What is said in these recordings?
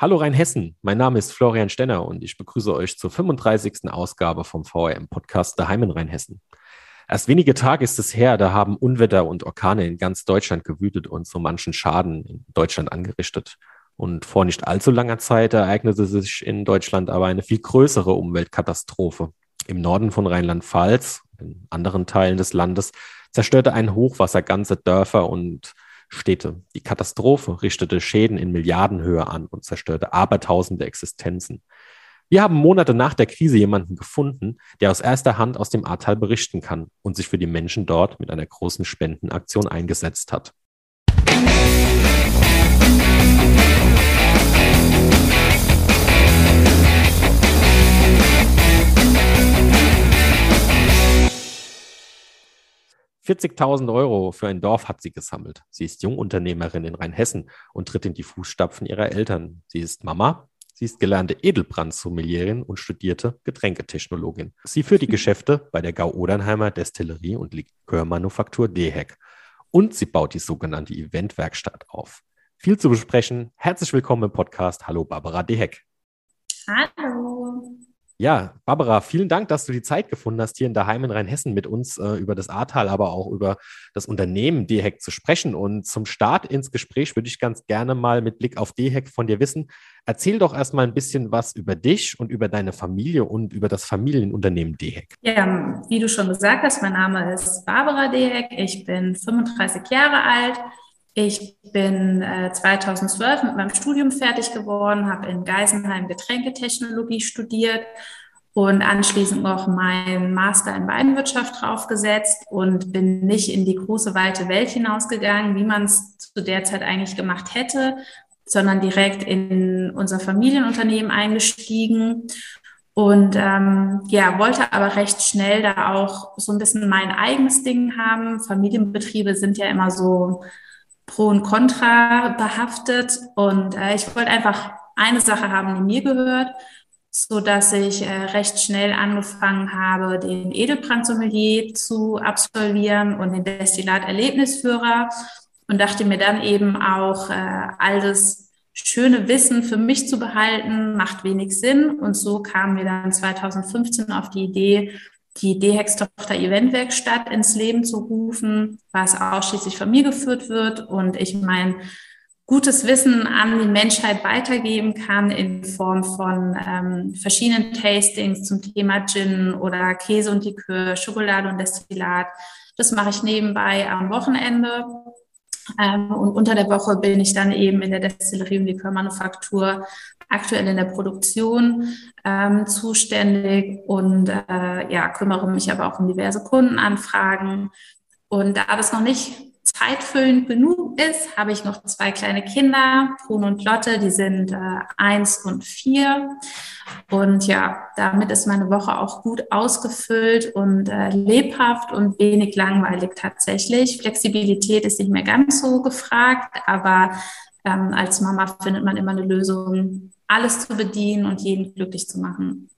Hallo Rheinhessen, mein Name ist Florian Stenner und ich begrüße euch zur 35. Ausgabe vom VRM-Podcast Daheim in Rheinhessen. Erst wenige Tage ist es her, da haben Unwetter und Orkane in ganz Deutschland gewütet und so manchen Schaden in Deutschland angerichtet. Und vor nicht allzu langer Zeit ereignete sich in Deutschland aber eine viel größere Umweltkatastrophe. Im Norden von Rheinland-Pfalz, in anderen Teilen des Landes, zerstörte ein Hochwasser ganze Dörfer und Städte. Die Katastrophe richtete Schäden in Milliardenhöhe an und zerstörte abertausende Existenzen. Wir haben Monate nach der Krise jemanden gefunden, der aus erster Hand aus dem Ahrtal berichten kann und sich für die Menschen dort mit einer großen Spendenaktion eingesetzt hat. 40.000 Euro für ein Dorf hat sie gesammelt. Sie ist Jungunternehmerin in Rheinhessen und tritt in die Fußstapfen ihrer Eltern. Sie ist Mama, sie ist gelernte Edelbrandsommelieren und studierte Getränketechnologin. Sie führt die Geschäfte bei der Gau-Odernheimer Destillerie und Likörmanufaktur DEHEC. Und sie baut die sogenannte Eventwerkstatt auf. Viel zu besprechen. Herzlich willkommen im Podcast. Hallo Barbara DEHEC. Hallo. Ja, Barbara, vielen Dank, dass du die Zeit gefunden hast, hier in Daheim in Rheinhessen mit uns äh, über das Ahrtal, aber auch über das Unternehmen DHEC zu sprechen. Und zum Start ins Gespräch würde ich ganz gerne mal mit Blick auf DHEC von dir wissen. Erzähl doch erstmal ein bisschen was über dich und über deine Familie und über das Familienunternehmen DHEC. Ja, wie du schon gesagt hast, mein Name ist Barbara DHEC. Ich bin 35 Jahre alt. Ich bin äh, 2012 mit meinem Studium fertig geworden, habe in Geisenheim Getränketechnologie studiert und anschließend noch meinen Master in Weinwirtschaft draufgesetzt und bin nicht in die große weite Welt hinausgegangen, wie man es zu der Zeit eigentlich gemacht hätte, sondern direkt in unser Familienunternehmen eingestiegen und ähm, ja, wollte aber recht schnell da auch so ein bisschen mein eigenes Ding haben. Familienbetriebe sind ja immer so Pro und Contra behaftet. Und äh, ich wollte einfach eine Sache haben, die mir gehört, so dass ich äh, recht schnell angefangen habe, den Edelbrandsommelier zu absolvieren und den Destillat-Erlebnisführer und dachte mir dann eben auch, äh, all das schöne Wissen für mich zu behalten, macht wenig Sinn. Und so kamen wir dann 2015 auf die Idee, die DHEX-Tochter Eventwerkstatt ins Leben zu rufen, was ausschließlich von mir geführt wird und ich mein gutes Wissen an die Menschheit weitergeben kann in Form von ähm, verschiedenen Tastings zum Thema Gin oder Käse und Likör, Schokolade und Destillat. Das mache ich nebenbei am Wochenende. Ähm, und unter der Woche bin ich dann eben in der Destillerie und Likörmanufaktur aktuell in der Produktion ähm, zuständig und äh, ja, kümmere mich aber auch um diverse Kundenanfragen. Und da das noch nicht zeitfüllend genug ist, habe ich noch zwei kleine Kinder, Bruno und Lotte, die sind äh, eins und vier. Und ja, damit ist meine Woche auch gut ausgefüllt und äh, lebhaft und wenig langweilig tatsächlich. Flexibilität ist nicht mehr ganz so gefragt, aber ähm, als Mama findet man immer eine Lösung, alles zu bedienen und jeden glücklich zu machen.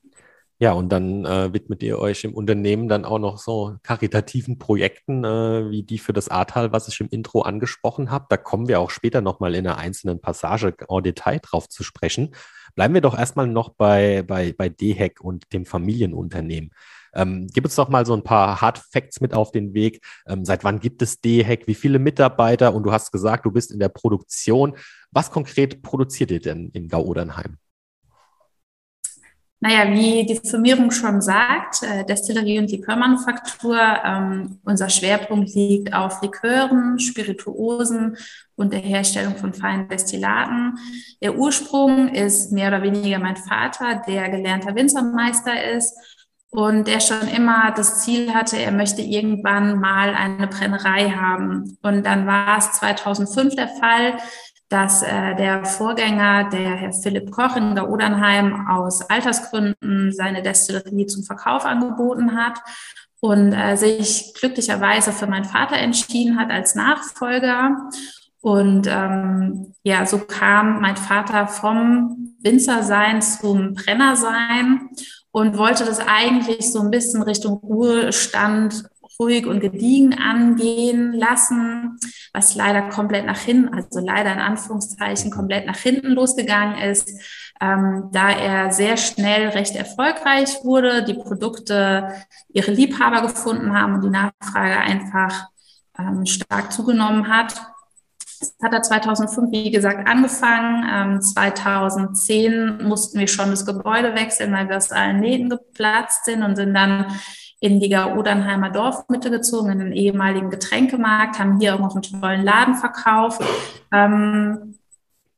Ja, und dann äh, widmet ihr euch im Unternehmen dann auch noch so karitativen Projekten äh, wie die für das Ahrtal, was ich im Intro angesprochen habe. Da kommen wir auch später nochmal in einer einzelnen Passage en Detail drauf zu sprechen. Bleiben wir doch erstmal noch bei, bei, bei DHEC und dem Familienunternehmen. Ähm, gib uns doch mal so ein paar Hard Facts mit auf den Weg. Ähm, seit wann gibt es DHEC? Wie viele Mitarbeiter? Und du hast gesagt, du bist in der Produktion. Was konkret produziert ihr denn in Gau-Odernheim? Naja, wie die Firmierung schon sagt, äh, Destillerie und Likörmanufaktur, ähm, unser Schwerpunkt liegt auf Likören, Spirituosen und der Herstellung von feinen Destillaten. Der Ursprung ist mehr oder weniger mein Vater, der gelernter Winzermeister ist und der schon immer das Ziel hatte, er möchte irgendwann mal eine Brennerei haben. Und dann war es 2005 der Fall, dass äh, der Vorgänger, der Herr Philipp Koch in der Odernheim, aus Altersgründen seine Destillerie zum Verkauf angeboten hat und äh, sich glücklicherweise für meinen Vater entschieden hat als Nachfolger. Und ähm, ja, so kam mein Vater vom Winzersein zum Brennersein und wollte das eigentlich so ein bisschen Richtung Ruhestand ruhig und gediegen angehen lassen, was leider komplett nach hinten, also leider in Anführungszeichen komplett nach hinten losgegangen ist, ähm, da er sehr schnell recht erfolgreich wurde, die Produkte ihre Liebhaber gefunden haben und die Nachfrage einfach ähm, stark zugenommen hat. Das hat er 2005, wie gesagt, angefangen. Ähm, 2010 mussten wir schon das Gebäude wechseln, weil wir aus allen Nähten geplatzt sind und sind dann in die Odernheimer Dorfmitte gezogen, in den ehemaligen Getränkemarkt, haben hier auch noch einen tollen Laden verkauft, ähm,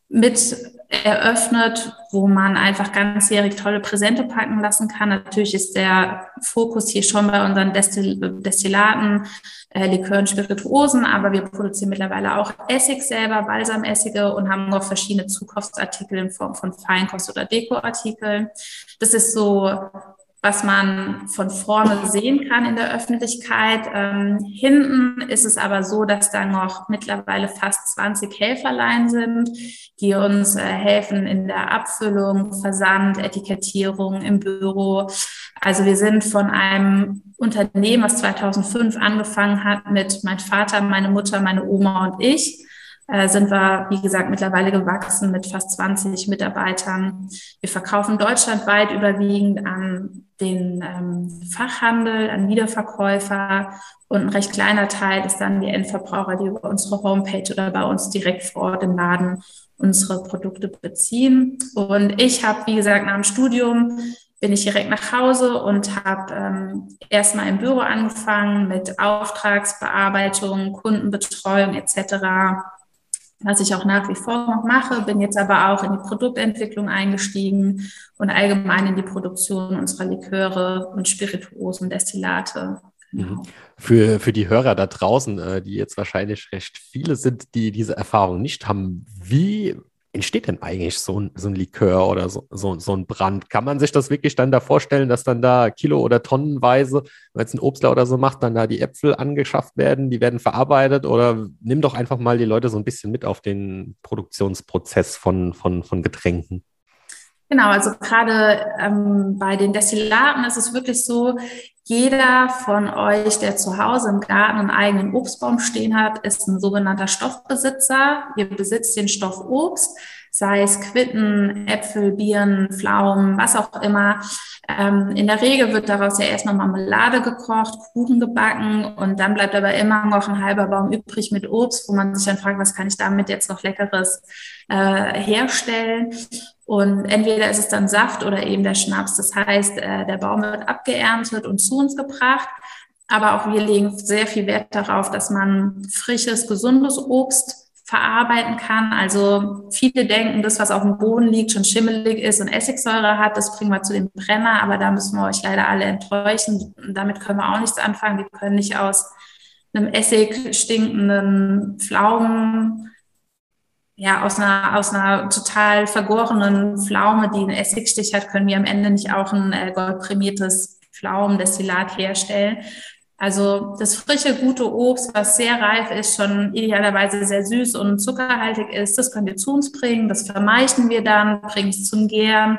mit eröffnet, wo man einfach ganzjährig tolle Präsente packen lassen kann. Natürlich ist der Fokus hier schon bei unseren Destil Destillaten, äh, Likören, Spirituosen, aber wir produzieren mittlerweile auch Essig selber, Balsamessige und haben noch verschiedene Zukaufsartikel in Form von Feinkost- oder Dekoartikeln. Das ist so was man von vorne sehen kann in der Öffentlichkeit. Ähm, hinten ist es aber so, dass da noch mittlerweile fast 20 Helferlein sind, die uns äh, helfen in der Abfüllung, Versand, Etikettierung im Büro. Also wir sind von einem Unternehmen, was 2005 angefangen hat mit mein Vater, meine Mutter, meine Oma und ich äh, sind wir, wie gesagt, mittlerweile gewachsen mit fast 20 Mitarbeitern. Wir verkaufen deutschlandweit überwiegend an den ähm, Fachhandel, an Wiederverkäufer und ein recht kleiner Teil ist dann die Endverbraucher, die über unsere Homepage oder bei uns direkt vor Ort im Laden unsere Produkte beziehen. Und ich habe, wie gesagt, nach dem Studium bin ich direkt nach Hause und habe ähm, erstmal im Büro angefangen mit Auftragsbearbeitung, Kundenbetreuung etc was ich auch nach wie vor noch mache, bin jetzt aber auch in die Produktentwicklung eingestiegen und allgemein in die Produktion unserer Liköre und Spirituosen, Destillate. Mhm. Für, für die Hörer da draußen, äh, die jetzt wahrscheinlich recht viele sind, die diese Erfahrung nicht haben, wie entsteht denn eigentlich so ein, so ein Likör oder so, so, so ein Brand? Kann man sich das wirklich dann da vorstellen, dass dann da Kilo- oder Tonnenweise, wenn jetzt ein Obstler oder so macht, dann da die Äpfel angeschafft werden, die werden verarbeitet oder nimm doch einfach mal die Leute so ein bisschen mit auf den Produktionsprozess von, von, von Getränken. Genau, also gerade ähm, bei den Destillaten ist es wirklich so, jeder von euch, der zu Hause im Garten einen eigenen Obstbaum stehen hat, ist ein sogenannter Stoffbesitzer. Ihr besitzt den Stoff Obst, sei es Quitten, Äpfel, Birnen, Pflaumen, was auch immer. Ähm, in der Regel wird daraus ja erstmal Marmelade gekocht, Kuchen gebacken und dann bleibt aber immer noch ein halber Baum übrig mit Obst, wo man sich dann fragt, was kann ich damit jetzt noch Leckeres äh, herstellen? Und entweder ist es dann Saft oder eben der Schnaps. Das heißt, äh, der Baum wird abgeerntet und zu uns gebracht. Aber auch wir legen sehr viel Wert darauf, dass man frisches, gesundes Obst verarbeiten kann. Also viele denken, das, was auf dem Boden liegt, schon schimmelig ist und Essigsäure hat, das bringen wir zu dem Brenner. Aber da müssen wir euch leider alle enttäuschen. Damit können wir auch nichts anfangen. Wir können nicht aus einem Essig stinkenden Pflaumen ja, aus einer, aus einer total vergorenen Pflaume, die einen Essigstich hat, können wir am Ende nicht auch ein äh, goldprämiertes Pflaumendestillat herstellen. Also das frische, gute Obst, was sehr reif ist, schon idealerweise sehr süß und zuckerhaltig ist, das könnt ihr zu uns bringen. Das vermeichen wir dann, bringen es zum Gären.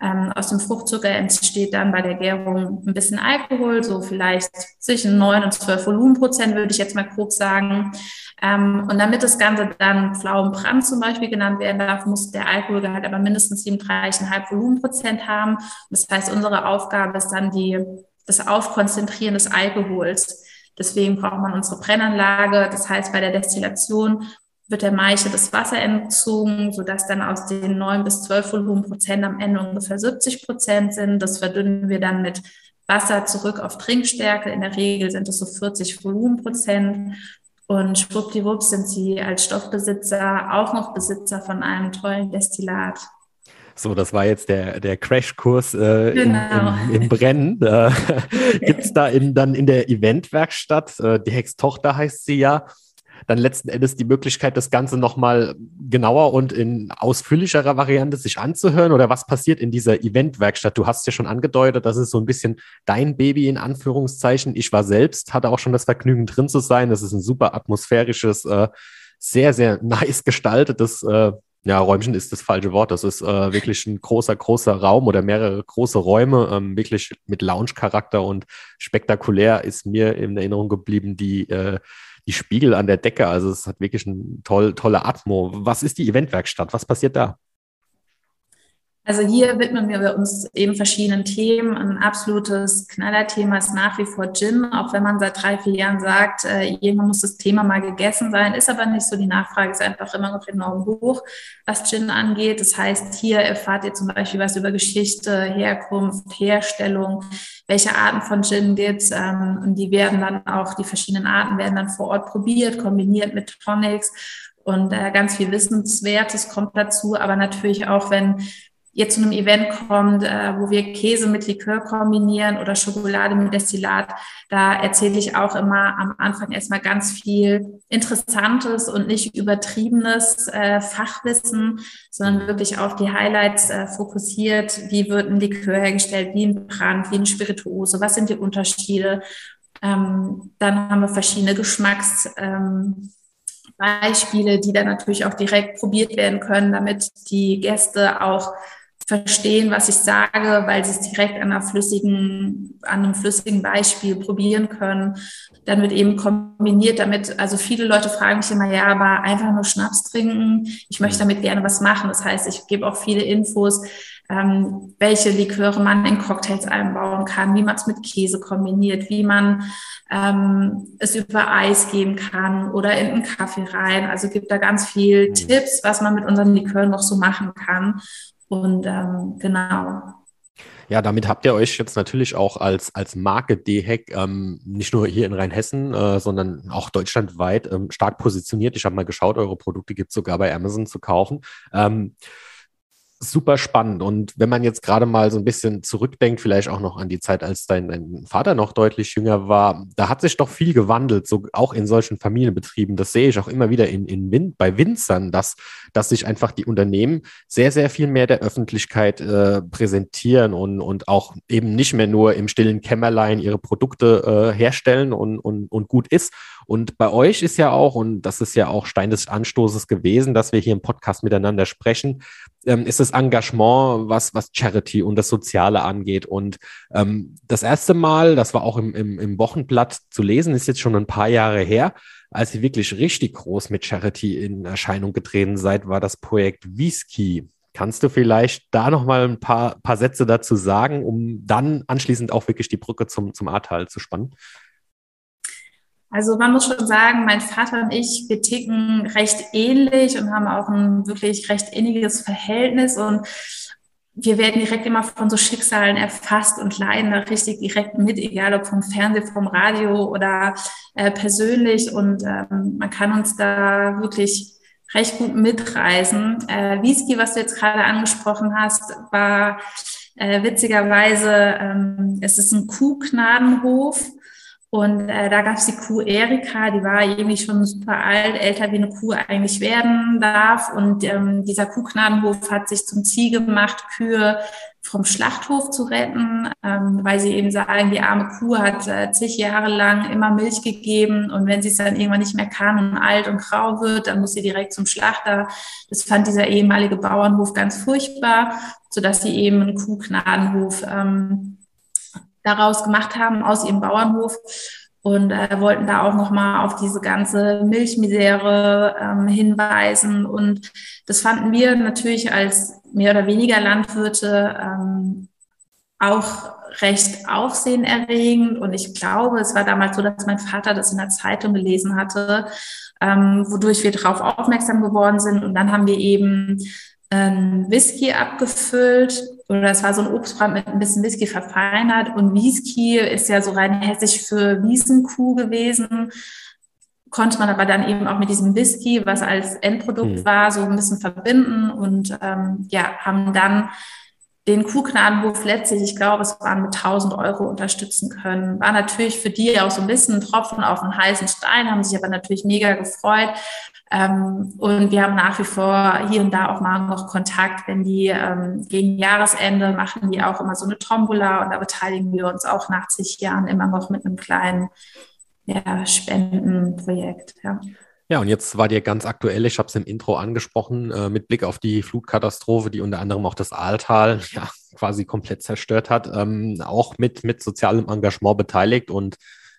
Ähm, aus dem Fruchtzucker entsteht dann bei der Gärung ein bisschen Alkohol, so vielleicht zwischen 9 und 12 Volumenprozent, würde ich jetzt mal grob sagen. Ähm, und damit das Ganze dann Pflaumenbrand zum Beispiel genannt werden darf, muss der Alkoholgehalt aber mindestens 37,5 Volumenprozent haben. Das heißt, unsere Aufgabe ist dann die, das Aufkonzentrieren des Alkohols. Deswegen braucht man unsere Brennanlage. Das heißt, bei der Destillation wird der Maische das Wasser entzogen, sodass dann aus den 9 bis 12 Volumenprozent am Ende ungefähr 70 Prozent sind. Das verdünnen wir dann mit Wasser zurück auf Trinkstärke. In der Regel sind es so 40 Volumenprozent. Und schwuppdiwupps sind sie als Stoffbesitzer auch noch Besitzer von einem tollen Destillat. So, das war jetzt der, der Crashkurs äh, genau. im, im, im, Brennen. Äh, Gibt es da in, dann in der Eventwerkstatt, äh, die Hex-Tochter heißt sie ja, dann letzten Endes die Möglichkeit, das Ganze nochmal genauer und in ausführlicherer Variante sich anzuhören? Oder was passiert in dieser Eventwerkstatt? Du hast ja schon angedeutet, das ist so ein bisschen dein Baby in Anführungszeichen. Ich war selbst, hatte auch schon das Vergnügen drin zu sein. Das ist ein super atmosphärisches, äh, sehr, sehr nice gestaltetes äh, Ja, Räumchen ist das falsche Wort. Das ist äh, wirklich ein großer, großer Raum oder mehrere große Räume, ähm, wirklich mit Lounge-Charakter und spektakulär ist mir in Erinnerung geblieben die, äh, die Spiegel an der Decke. Also es hat wirklich eine toll, tolle Atmo. Was ist die Eventwerkstatt? Was passiert da? Also hier widmen wir uns eben verschiedenen Themen. Ein absolutes Knallerthema ist nach wie vor Gin, auch wenn man seit drei, vier Jahren sagt, äh, irgendwann muss das Thema mal gegessen sein, ist aber nicht so. Die Nachfrage ist einfach immer noch enorm hoch, was Gin angeht. Das heißt, hier erfahrt ihr zum Beispiel was über Geschichte, Herkunft, Herstellung, welche Arten von Gin gibt. Ähm, und die werden dann auch, die verschiedenen Arten werden dann vor Ort probiert, kombiniert mit Tonics und äh, ganz viel Wissenswertes kommt dazu. Aber natürlich auch, wenn ihr zu einem Event kommt, äh, wo wir Käse mit Likör kombinieren oder Schokolade mit Destillat, da erzähle ich auch immer am Anfang erstmal ganz viel Interessantes und nicht übertriebenes äh, Fachwissen, sondern wirklich auf die Highlights äh, fokussiert. Wie wird ein Likör hergestellt, wie ein Brand, wie eine Spirituose, was sind die Unterschiede? Ähm, dann haben wir verschiedene Geschmacks. Ähm, Beispiele, die dann natürlich auch direkt probiert werden können, damit die Gäste auch verstehen, was ich sage, weil sie es direkt an, einer flüssigen, an einem flüssigen Beispiel probieren können. Dann wird eben kombiniert damit, also viele Leute fragen mich immer, ja, aber einfach nur Schnaps trinken, ich möchte damit gerne was machen. Das heißt, ich gebe auch viele Infos, ähm, welche Liköre man in Cocktails einbauen kann, wie man es mit Käse kombiniert, wie man ähm, es über Eis geben kann oder in einen Kaffee rein. Also gibt da ganz viel mhm. Tipps, was man mit unseren Likören noch so machen kann. Und ähm, genau. Ja, damit habt ihr euch jetzt natürlich auch als, als Marke DHEC ähm, nicht nur hier in Rheinhessen, äh, sondern auch deutschlandweit ähm, stark positioniert. Ich habe mal geschaut, eure Produkte gibt es sogar bei Amazon zu kaufen. Ähm, super spannend. Und wenn man jetzt gerade mal so ein bisschen zurückdenkt, vielleicht auch noch an die Zeit, als dein, dein, Vater noch deutlich jünger war, da hat sich doch viel gewandelt, so auch in solchen Familienbetrieben. Das sehe ich auch immer wieder in, in Win bei Winzern, dass, dass sich einfach die Unternehmen sehr, sehr viel mehr der Öffentlichkeit äh, präsentieren und, und auch eben nicht mehr nur im stillen Kämmerlein ihre Produkte äh, herstellen und, und, und gut ist. Und bei euch ist ja auch, und das ist ja auch Stein des Anstoßes gewesen, dass wir hier im Podcast miteinander sprechen, ähm, ist das Engagement, was, was Charity und das Soziale angeht. Und ähm, das erste Mal, das war auch im, im, im Wochenblatt zu lesen, ist jetzt schon ein paar Jahre her, als ihr wirklich richtig groß mit Charity in Erscheinung getreten seid, war das Projekt Whisky. Kannst du vielleicht da noch mal ein paar, paar Sätze dazu sagen, um dann anschließend auch wirklich die Brücke zum, zum Ahrtal zu spannen? Also man muss schon sagen, mein Vater und ich, wir ticken recht ähnlich und haben auch ein wirklich recht inniges Verhältnis und wir werden direkt immer von so Schicksalen erfasst und leiden da richtig direkt mit, egal ob vom Fernsehen, vom Radio oder äh, persönlich. Und ähm, man kann uns da wirklich recht gut mitreisen. Äh, Whisky, was du jetzt gerade angesprochen hast, war äh, witzigerweise, ähm, es ist ein Kuhgnadenhof und äh, da gab es die Kuh Erika, die war irgendwie schon super alt, älter wie eine Kuh eigentlich werden darf. Und ähm, dieser Kuhknadenhof hat sich zum Ziel gemacht, Kühe vom Schlachthof zu retten, ähm, weil sie eben sagen, die arme Kuh hat äh, zig Jahre lang immer Milch gegeben und wenn sie es dann irgendwann nicht mehr kann und alt und grau wird, dann muss sie direkt zum Schlachter. Das fand dieser ehemalige Bauernhof ganz furchtbar, sodass sie eben einen Kuhknadenhof ähm, daraus gemacht haben aus ihrem Bauernhof und äh, wollten da auch nochmal auf diese ganze Milchmisere ähm, hinweisen. Und das fanden wir natürlich als mehr oder weniger Landwirte ähm, auch recht aufsehenerregend. Und ich glaube, es war damals so, dass mein Vater das in der Zeitung gelesen hatte, ähm, wodurch wir darauf aufmerksam geworden sind. Und dann haben wir eben ähm, Whisky abgefüllt. Oder es war so ein Obstbrand mit ein bisschen Whisky verfeinert. Und Whisky ist ja so rein hessisch für Wiesenkuh gewesen. Konnte man aber dann eben auch mit diesem Whisky, was als Endprodukt mhm. war, so ein bisschen verbinden. Und ähm, ja, haben dann den Kuhgnadenhof letztlich, ich glaube, es waren mit 1000 Euro unterstützen können. War natürlich für die auch so ein bisschen ein Tropfen auf einen heißen Stein, haben sich aber natürlich mega gefreut. Ähm, und wir haben nach wie vor hier und da auch mal noch Kontakt, wenn die ähm, gegen Jahresende machen die auch immer so eine Tombola und da beteiligen wir uns auch nach zig Jahren immer noch mit einem kleinen ja, Spendenprojekt. Ja. Ja, und jetzt war dir ganz aktuell, ich habe es im Intro angesprochen, äh, mit Blick auf die Flutkatastrophe, die unter anderem auch das Aaltal ja, quasi komplett zerstört hat, ähm, auch mit, mit sozialem Engagement beteiligt. Und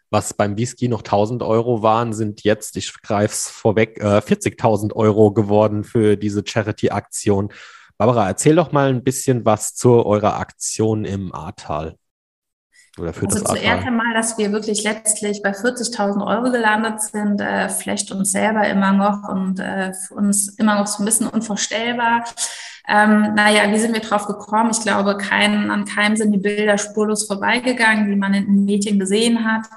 was beim Whisky noch 1000 Euro waren, sind jetzt, ich greife es vorweg, äh, 40.000 Euro geworden für diese Charity-Aktion. Barbara, erzähl doch mal ein bisschen was zu eurer Aktion im Ahrtal. Oder für also das zuerst einmal, dass wir wirklich letztlich bei 40.000 Euro gelandet sind, äh, flecht uns selber immer noch und äh, für uns immer noch so ein bisschen unvorstellbar. Ähm, naja, wie sind wir drauf gekommen? Ich glaube, kein, an keinem sind die Bilder spurlos vorbeigegangen, die man in den Medien gesehen hat.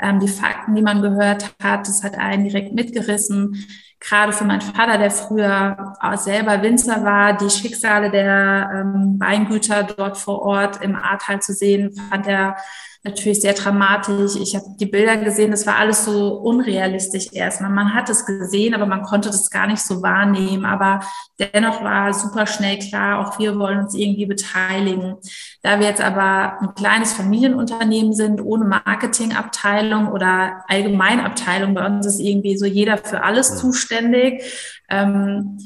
Ähm, die Fakten, die man gehört hat, das hat einen direkt mitgerissen gerade für meinen Vater, der früher selber Winzer war, die Schicksale der ähm, Weingüter dort vor Ort im Ahrtal zu sehen, fand er natürlich sehr dramatisch. Ich habe die Bilder gesehen, das war alles so unrealistisch erstmal. Man hat es gesehen, aber man konnte das gar nicht so wahrnehmen. Aber dennoch war super schnell klar, auch wir wollen uns irgendwie beteiligen. Da wir jetzt aber ein kleines Familienunternehmen sind, ohne Marketingabteilung oder Allgemeinabteilung, bei uns ist irgendwie so jeder für alles zuständig. Ähm,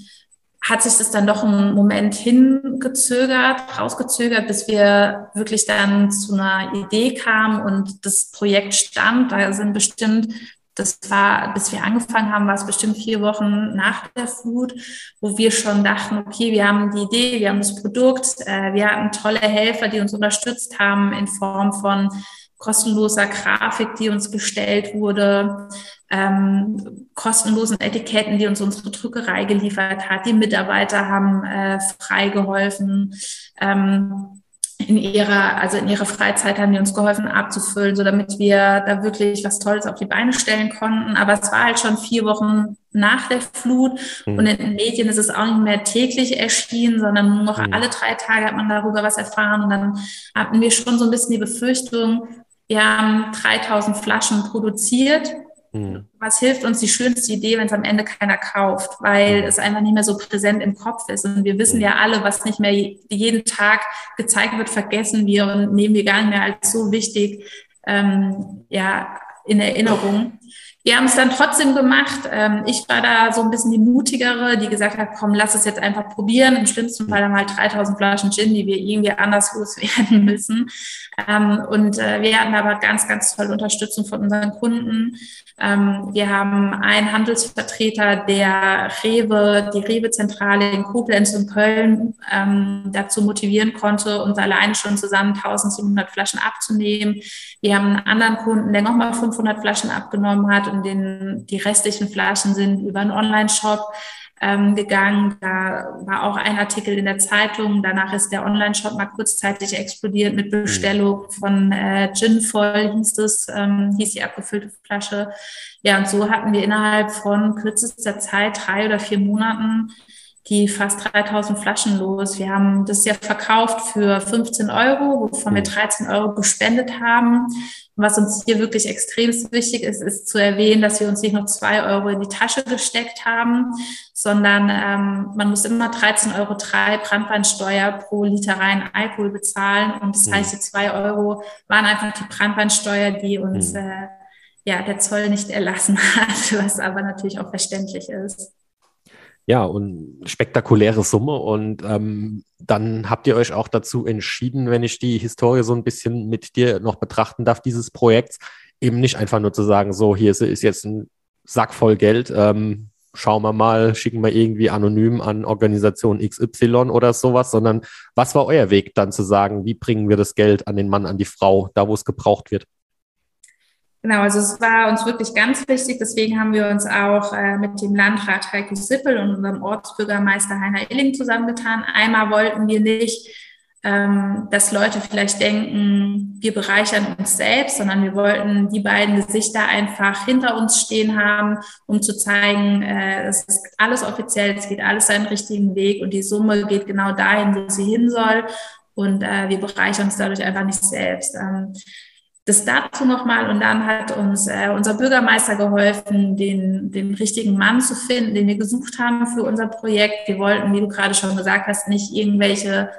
hat sich das dann doch einen Moment hingezögert, rausgezögert, bis wir wirklich dann zu einer Idee kamen und das Projekt stand. Da sind bestimmt, das war, bis wir angefangen haben, war es bestimmt vier Wochen nach der Flut, wo wir schon dachten, okay, wir haben die Idee, wir haben das Produkt, äh, wir hatten tolle Helfer, die uns unterstützt haben in Form von kostenloser Grafik, die uns gestellt wurde, ähm, kostenlosen Etiketten, die uns unsere Druckerei geliefert hat. Die Mitarbeiter haben äh, frei geholfen. Ähm, in ihrer, also in ihrer Freizeit haben die uns geholfen abzufüllen, so damit wir da wirklich was Tolles auf die Beine stellen konnten. Aber es war halt schon vier Wochen nach der Flut mhm. und in den Medien ist es auch nicht mehr täglich erschienen, sondern nur noch mhm. alle drei Tage hat man darüber was erfahren. Und dann hatten wir schon so ein bisschen die Befürchtung, wir haben 3000 Flaschen produziert. Mhm. Was hilft uns die schönste Idee, wenn es am Ende keiner kauft, weil mhm. es einfach nicht mehr so präsent im Kopf ist. Und wir wissen mhm. ja alle, was nicht mehr jeden Tag gezeigt wird, vergessen wir und nehmen wir gar nicht mehr als so wichtig ähm, ja, in Erinnerung. Wir haben es dann trotzdem gemacht. Ähm, ich war da so ein bisschen die mutigere, die gesagt hat, komm, lass es jetzt einfach probieren. Im schlimmsten Fall haben halt 3000 Flaschen Gin, die wir irgendwie anders loswerden müssen. Ähm, und äh, wir hatten aber ganz, ganz tolle Unterstützung von unseren Kunden. Ähm, wir haben einen Handelsvertreter, der Rewe, die Rewe-Zentrale in Koblenz und Köln dazu motivieren konnte, uns alleine schon zusammen 1700 Flaschen abzunehmen. Wir haben einen anderen Kunden, der nochmal 500 Flaschen abgenommen hat und den, die restlichen Flaschen sind über einen Online-Shop ähm, gegangen. Da war auch ein Artikel in der Zeitung. Danach ist der Online-Shop mal kurzzeitig explodiert mit Bestellung mhm. von äh, Gin voll, hieß es, ähm, hieß die abgefüllte Flasche. Ja, und so hatten wir innerhalb von kürzester Zeit, drei oder vier Monaten, die fast 3000 Flaschen los. Wir haben das ja verkauft für 15 Euro, wovon wir 13 mhm. Euro gespendet haben. was uns hier wirklich extrem wichtig ist, ist zu erwähnen, dass wir uns nicht nur zwei Euro in die Tasche gesteckt haben, sondern ähm, man muss immer 13,03 Euro Brandweinsteuer pro Liter rein Alkohol bezahlen. Und das mhm. heißt, die zwei Euro waren einfach die Brandweinsteuer, die uns mhm. äh, ja, der Zoll nicht erlassen hat, was aber natürlich auch verständlich ist. Ja, und spektakuläre Summe. Und ähm, dann habt ihr euch auch dazu entschieden, wenn ich die Historie so ein bisschen mit dir noch betrachten darf, dieses Projekts, eben nicht einfach nur zu sagen, so, hier ist, ist jetzt ein Sack voll Geld, ähm, schauen wir mal, schicken wir irgendwie anonym an Organisation XY oder sowas, sondern was war euer Weg dann zu sagen, wie bringen wir das Geld an den Mann, an die Frau, da wo es gebraucht wird? Genau, also es war uns wirklich ganz wichtig. Deswegen haben wir uns auch äh, mit dem Landrat Heiko Sippel und unserem Ortsbürgermeister Heiner Illing zusammengetan. Einmal wollten wir nicht, ähm, dass Leute vielleicht denken, wir bereichern uns selbst, sondern wir wollten die beiden Gesichter einfach hinter uns stehen haben, um zu zeigen, äh, es ist alles offiziell, es geht alles seinen richtigen Weg und die Summe geht genau dahin, wo sie hin soll. Und äh, wir bereichern uns dadurch einfach nicht selbst. Ähm, das dazu nochmal und dann hat uns äh, unser Bürgermeister geholfen, den, den richtigen Mann zu finden, den wir gesucht haben für unser Projekt. Wir wollten, wie du gerade schon gesagt hast, nicht irgendwelche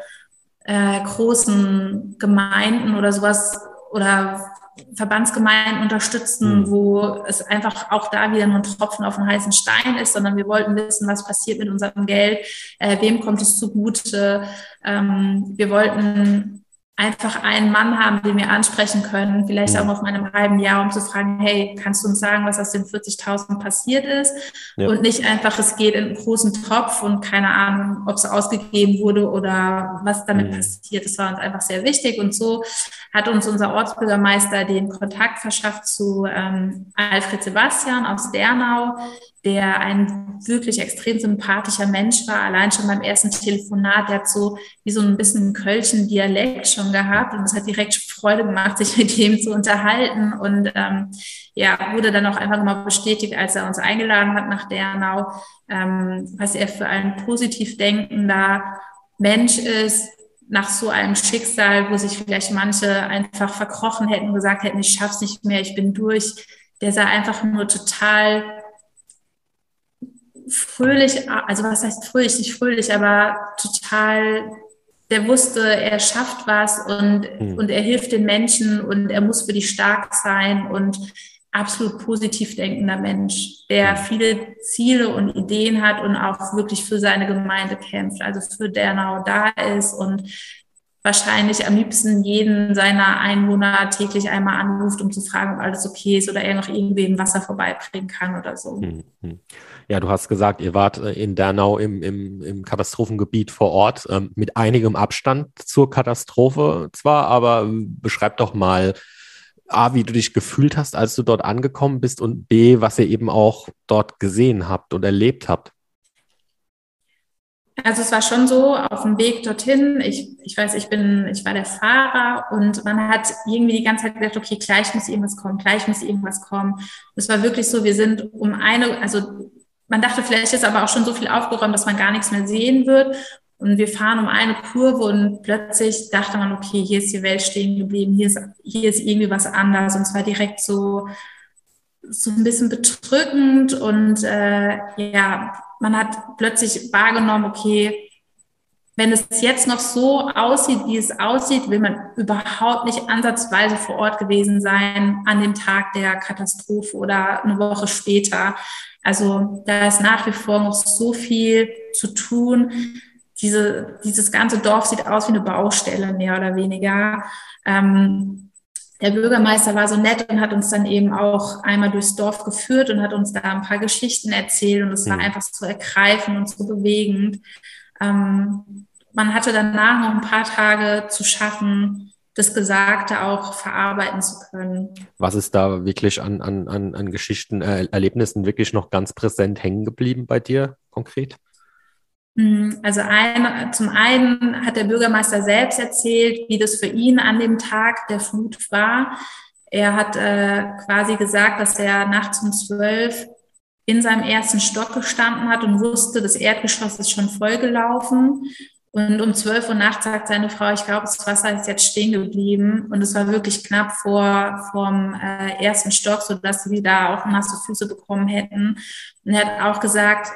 äh, großen Gemeinden oder sowas oder Verbandsgemeinden unterstützen, mhm. wo es einfach auch da wieder nur ein Tropfen auf den heißen Stein ist, sondern wir wollten wissen, was passiert mit unserem Geld, äh, wem kommt es zugute. Ähm, wir wollten einfach einen Mann haben, den wir ansprechen können, vielleicht auch auf meinem halben Jahr, um zu fragen, hey, kannst du uns sagen, was aus den 40.000 passiert ist? Ja. Und nicht einfach, es geht in einen großen Topf und keine Ahnung, ob es ausgegeben wurde oder was damit mhm. passiert. Das war uns einfach sehr wichtig. Und so hat uns unser Ortsbürgermeister den Kontakt verschafft zu ähm, Alfred Sebastian aus Dernau, der ein wirklich extrem sympathischer Mensch war. Allein schon beim ersten Telefonat, der hat so wie so ein bisschen Kölschen Dialekt schon gehabt und es hat direkt Freude gemacht, sich mit ihm zu unterhalten und ähm, ja, wurde dann auch einfach mal bestätigt, als er uns eingeladen hat nach Dernau, ähm, was er für ein positiv denkender Mensch ist, nach so einem Schicksal, wo sich vielleicht manche einfach verkrochen hätten gesagt hätten, ich schaff's nicht mehr, ich bin durch. Der sah einfach nur total fröhlich, also was heißt fröhlich, nicht fröhlich, aber total, der wusste, er schafft was und, mhm. und er hilft den Menschen und er muss für die stark sein und absolut positiv denkender Mensch, der mhm. viele Ziele und Ideen hat und auch wirklich für seine Gemeinde kämpft, also für Dernau da ist und wahrscheinlich am liebsten jeden seiner Einwohner täglich einmal anruft, um zu fragen, ob alles okay ist oder er noch irgendwem Wasser vorbeibringen kann oder so. Mhm. Ja, du hast gesagt, ihr wart äh, in Dernau im, im, im Katastrophengebiet vor Ort ähm, mit einigem Abstand zur Katastrophe zwar, aber ähm, beschreib doch mal, A, wie du dich gefühlt hast, als du dort angekommen bist und B, was ihr eben auch dort gesehen habt und erlebt habt. Also es war schon so auf dem Weg dorthin. Ich, ich weiß, ich bin, ich war der Fahrer und man hat irgendwie die ganze Zeit gedacht, okay, gleich muss irgendwas kommen, gleich muss irgendwas kommen. Es war wirklich so, wir sind um eine, also man dachte, vielleicht ist aber auch schon so viel aufgeräumt, dass man gar nichts mehr sehen wird. Und wir fahren um eine Kurve und plötzlich dachte man, okay, hier ist die Welt stehen geblieben, hier ist, hier ist irgendwie was anders. Und es war direkt so, so ein bisschen bedrückend und äh, ja, man hat plötzlich wahrgenommen, okay, wenn es jetzt noch so aussieht, wie es aussieht, will man überhaupt nicht ansatzweise vor Ort gewesen sein an dem Tag der Katastrophe oder eine Woche später. Also da ist nach wie vor noch so viel zu tun. Diese, dieses ganze Dorf sieht aus wie eine Baustelle, mehr oder weniger. Ähm, der Bürgermeister war so nett und hat uns dann eben auch einmal durchs Dorf geführt und hat uns da ein paar Geschichten erzählt und es war mhm. einfach so ergreifend und so bewegend. Ähm, man hatte danach noch ein paar Tage zu schaffen, das Gesagte auch verarbeiten zu können. Was ist da wirklich an, an, an, an Geschichten, äh, Erlebnissen wirklich noch ganz präsent hängen geblieben bei dir konkret? Hm, also ein, zum einen hat der Bürgermeister selbst erzählt, wie das für ihn an dem Tag der Flut war. Er hat äh, quasi gesagt, dass er nachts um zwölf in seinem ersten Stock gestanden hat und wusste, das Erdgeschoss ist schon vollgelaufen. Und um zwölf Uhr nachts sagt seine Frau, ich glaube, das Wasser ist jetzt stehen geblieben. Und es war wirklich knapp vor vom äh, ersten Stock, sodass sie da auch nasse Füße bekommen hätten. Und er hat auch gesagt,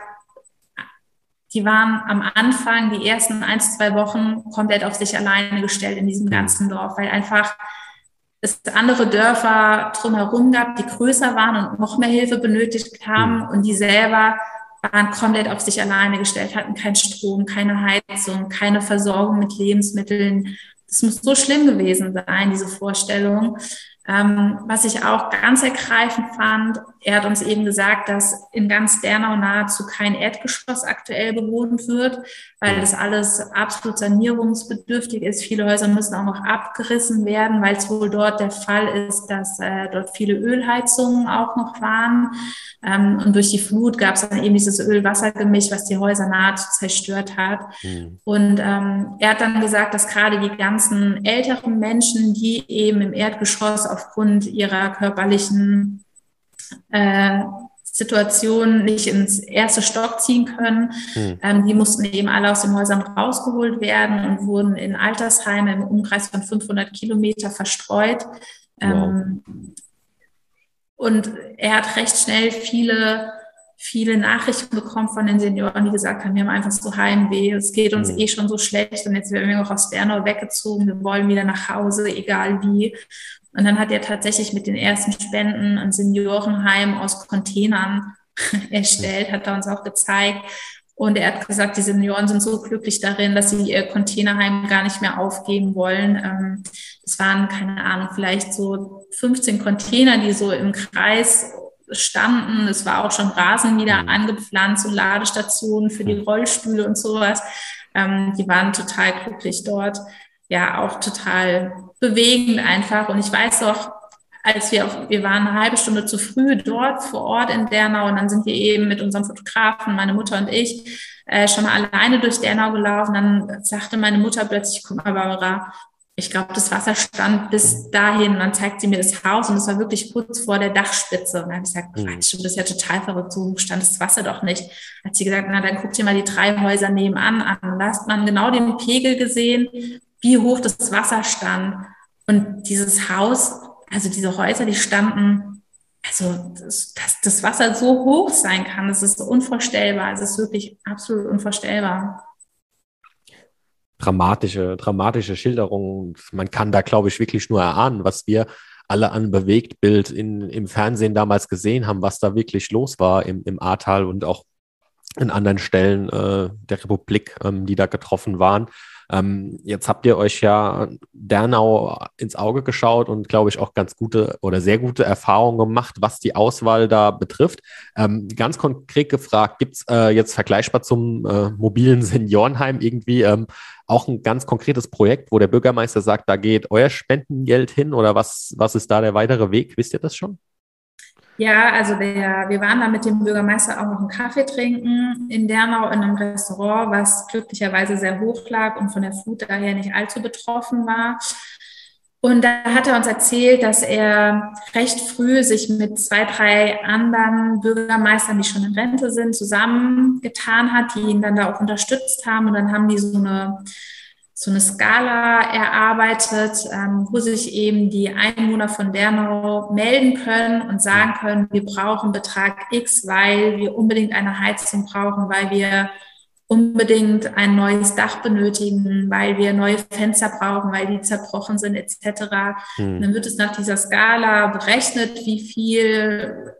die waren am Anfang, die ersten ein, zwei Wochen komplett auf sich alleine gestellt in diesem mhm. ganzen Dorf, weil einfach es andere Dörfer drumherum gab, die größer waren und noch mehr Hilfe benötigt haben mhm. und die selber waren komplett auf sich alleine gestellt, hatten keinen Strom, keine Heizung, keine Versorgung mit Lebensmitteln. Das muss so schlimm gewesen sein, diese Vorstellung. Ähm, was ich auch ganz ergreifend fand, er hat uns eben gesagt, dass in ganz Dernau nahezu kein Erdgeschoss aktuell bewohnt wird, weil das alles absolut sanierungsbedürftig ist. Viele Häuser müssen auch noch abgerissen werden, weil es wohl dort der Fall ist, dass äh, dort viele Ölheizungen auch noch waren. Ähm, und durch die Flut gab es dann eben dieses Öl-Wasser-Gemisch, was die Häuser nahezu zerstört hat. Mhm. Und ähm, er hat dann gesagt, dass gerade die ganzen älteren Menschen, die eben im Erdgeschoss aufgrund ihrer körperlichen äh, Situation nicht ins erste Stock ziehen können. Hm. Ähm, die mussten eben alle aus den Häusern rausgeholt werden und wurden in Altersheime im Umkreis von 500 Kilometer verstreut. Ähm, wow. Und er hat recht schnell viele, viele Nachrichten bekommen von den Senioren, die gesagt haben, wir haben einfach so Heimweh, es geht uns hm. eh schon so schlecht und jetzt werden wir noch aus Bernau weggezogen, wir wollen wieder nach Hause, egal wie. Und dann hat er tatsächlich mit den ersten Spenden ein Seniorenheim aus Containern erstellt, hat er uns auch gezeigt. Und er hat gesagt, die Senioren sind so glücklich darin, dass sie ihr Containerheim gar nicht mehr aufgeben wollen. Ähm, es waren, keine Ahnung, vielleicht so 15 Container, die so im Kreis standen. Es war auch schon Rasen wieder mhm. angepflanzt und Ladestationen für die mhm. Rollstühle und sowas. Ähm, die waren total glücklich dort. Ja, auch total bewegend einfach. Und ich weiß auch, als wir auf, wir waren eine halbe Stunde zu früh dort vor Ort in Dernau und dann sind wir eben mit unserem Fotografen, meine Mutter und ich, äh, schon mal alleine durch Dernau gelaufen. Dann sagte meine Mutter plötzlich, guck mal, Barbara, ich glaube, das Wasser stand bis dahin. Und dann zeigt sie mir das Haus und es war wirklich kurz vor der Dachspitze. Und dann habe ich gesagt, mhm. Quatsch, du bist ja total verrückt, so stand das Wasser doch nicht. Hat sie gesagt, na, dann guck dir mal die drei Häuser nebenan an. Da hat man genau den Pegel gesehen, wie hoch das Wasser stand. Und dieses Haus, also diese Häuser, die standen, also dass das Wasser so hoch sein kann, das ist unvorstellbar. Es ist wirklich absolut unvorstellbar dramatische, dramatische Schilderungen. Man kann da, glaube ich, wirklich nur erahnen, was wir alle an Bewegtbild in, im Fernsehen damals gesehen haben, was da wirklich los war im, im Ahrtal und auch in anderen Stellen äh, der Republik, ähm, die da getroffen waren. Ähm, jetzt habt ihr euch ja Dernau ins Auge geschaut und glaube ich auch ganz gute oder sehr gute Erfahrungen gemacht, was die Auswahl da betrifft. Ähm, ganz konkret gefragt, gibt es äh, jetzt vergleichbar zum äh, mobilen Seniorenheim irgendwie ähm, auch ein ganz konkretes Projekt, wo der Bürgermeister sagt, da geht euer Spendengeld hin oder was, was ist da der weitere Weg? Wisst ihr das schon? Ja, also der, wir waren da mit dem Bürgermeister auch noch einen Kaffee trinken in Dernau in einem Restaurant, was glücklicherweise sehr hoch lag und von der Flut daher nicht allzu betroffen war. Und da hat er uns erzählt, dass er recht früh sich mit zwei, drei anderen Bürgermeistern, die schon in Rente sind, zusammengetan hat, die ihn dann da auch unterstützt haben. Und dann haben die so eine so eine Skala erarbeitet, ähm, wo sich eben die Einwohner von Dernau melden können und sagen können, wir brauchen Betrag X, weil wir unbedingt eine Heizung brauchen, weil wir unbedingt ein neues Dach benötigen, weil wir neue Fenster brauchen, weil die zerbrochen sind etc. Hm. Dann wird es nach dieser Skala berechnet, wie viel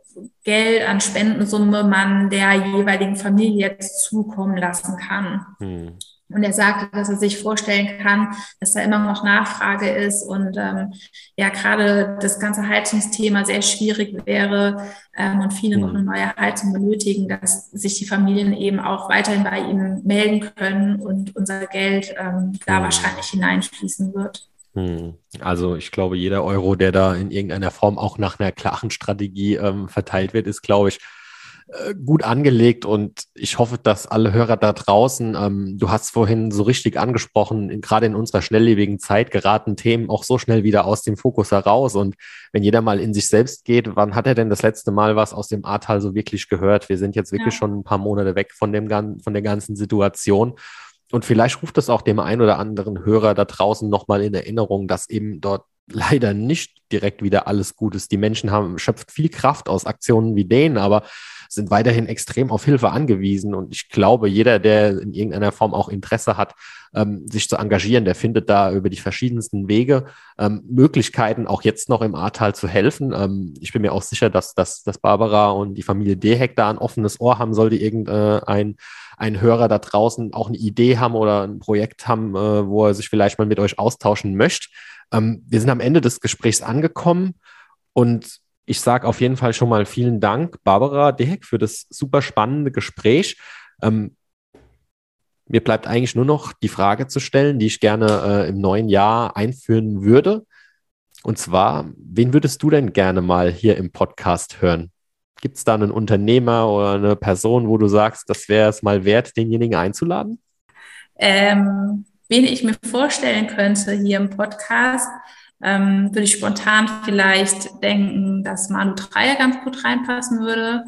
Geld an Spendensumme man der jeweiligen Familie jetzt zukommen lassen kann. Hm. Und er sagte, dass er sich vorstellen kann, dass da immer noch Nachfrage ist und ähm, ja gerade das ganze Heizungsthema sehr schwierig wäre ähm, und viele noch mhm. eine neue Heizung benötigen, dass sich die Familien eben auch weiterhin bei ihm melden können und unser Geld ähm, da mhm. wahrscheinlich hineinfließen wird. Mhm. Also ich glaube, jeder Euro, der da in irgendeiner Form auch nach einer klaren Strategie ähm, verteilt wird, ist, glaube ich, gut angelegt und ich hoffe, dass alle Hörer da draußen, ähm, du hast vorhin so richtig angesprochen, in, gerade in unserer schnelllebigen Zeit geraten Themen auch so schnell wieder aus dem Fokus heraus und wenn jeder mal in sich selbst geht, wann hat er denn das letzte Mal was aus dem Ahrtal so wirklich gehört? Wir sind jetzt wirklich ja. schon ein paar Monate weg von, dem, von der ganzen Situation und vielleicht ruft es auch dem einen oder anderen Hörer da draußen nochmal in Erinnerung, dass eben dort leider nicht direkt wieder alles gut ist. Die Menschen haben schöpft viel Kraft aus Aktionen wie denen, aber sind weiterhin extrem auf Hilfe angewiesen. Und ich glaube, jeder, der in irgendeiner Form auch Interesse hat, ähm, sich zu engagieren, der findet da über die verschiedensten Wege ähm, Möglichkeiten, auch jetzt noch im Ahrtal zu helfen. Ähm, ich bin mir auch sicher, dass, dass, dass Barbara und die Familie Dehek da ein offenes Ohr haben, sollte irgendein ein Hörer da draußen auch eine Idee haben oder ein Projekt haben, äh, wo er sich vielleicht mal mit euch austauschen möchte. Ähm, wir sind am Ende des Gesprächs angekommen und ich sage auf jeden Fall schon mal vielen Dank, Barbara Deheck, für das super spannende Gespräch. Ähm, mir bleibt eigentlich nur noch die Frage zu stellen, die ich gerne äh, im neuen Jahr einführen würde. Und zwar, wen würdest du denn gerne mal hier im Podcast hören? Gibt es da einen Unternehmer oder eine Person, wo du sagst, das wäre es mal wert, denjenigen einzuladen? Ähm, wen ich mir vorstellen könnte hier im Podcast, ähm, würde ich spontan vielleicht denken, dass Manu Dreier ganz gut reinpassen würde.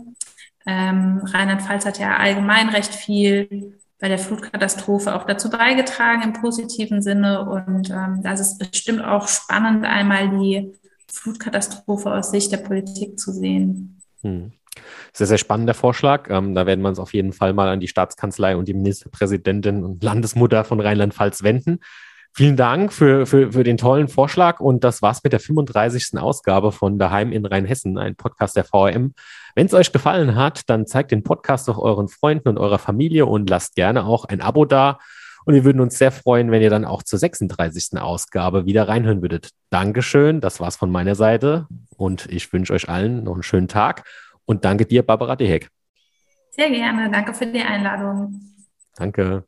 Ähm, Rheinland-Pfalz hat ja allgemein recht viel bei der Flutkatastrophe auch dazu beigetragen im positiven Sinne. Und ähm, das ist bestimmt auch spannend, einmal die Flutkatastrophe aus Sicht der Politik zu sehen. Hm. Sehr, sehr spannender Vorschlag. Ähm, da werden wir uns auf jeden Fall mal an die Staatskanzlei und die Ministerpräsidentin und Landesmutter von Rheinland-Pfalz wenden. Vielen Dank für, für, für den tollen Vorschlag und das war's mit der 35. Ausgabe von Daheim in Rheinhessen, ein Podcast der VRM. Wenn es euch gefallen hat, dann zeigt den Podcast doch euren Freunden und eurer Familie und lasst gerne auch ein Abo da. Und wir würden uns sehr freuen, wenn ihr dann auch zur 36. Ausgabe wieder reinhören würdet. Dankeschön, das war's von meiner Seite und ich wünsche euch allen noch einen schönen Tag und danke dir, Barbara Deheck. Sehr gerne, danke für die Einladung. Danke.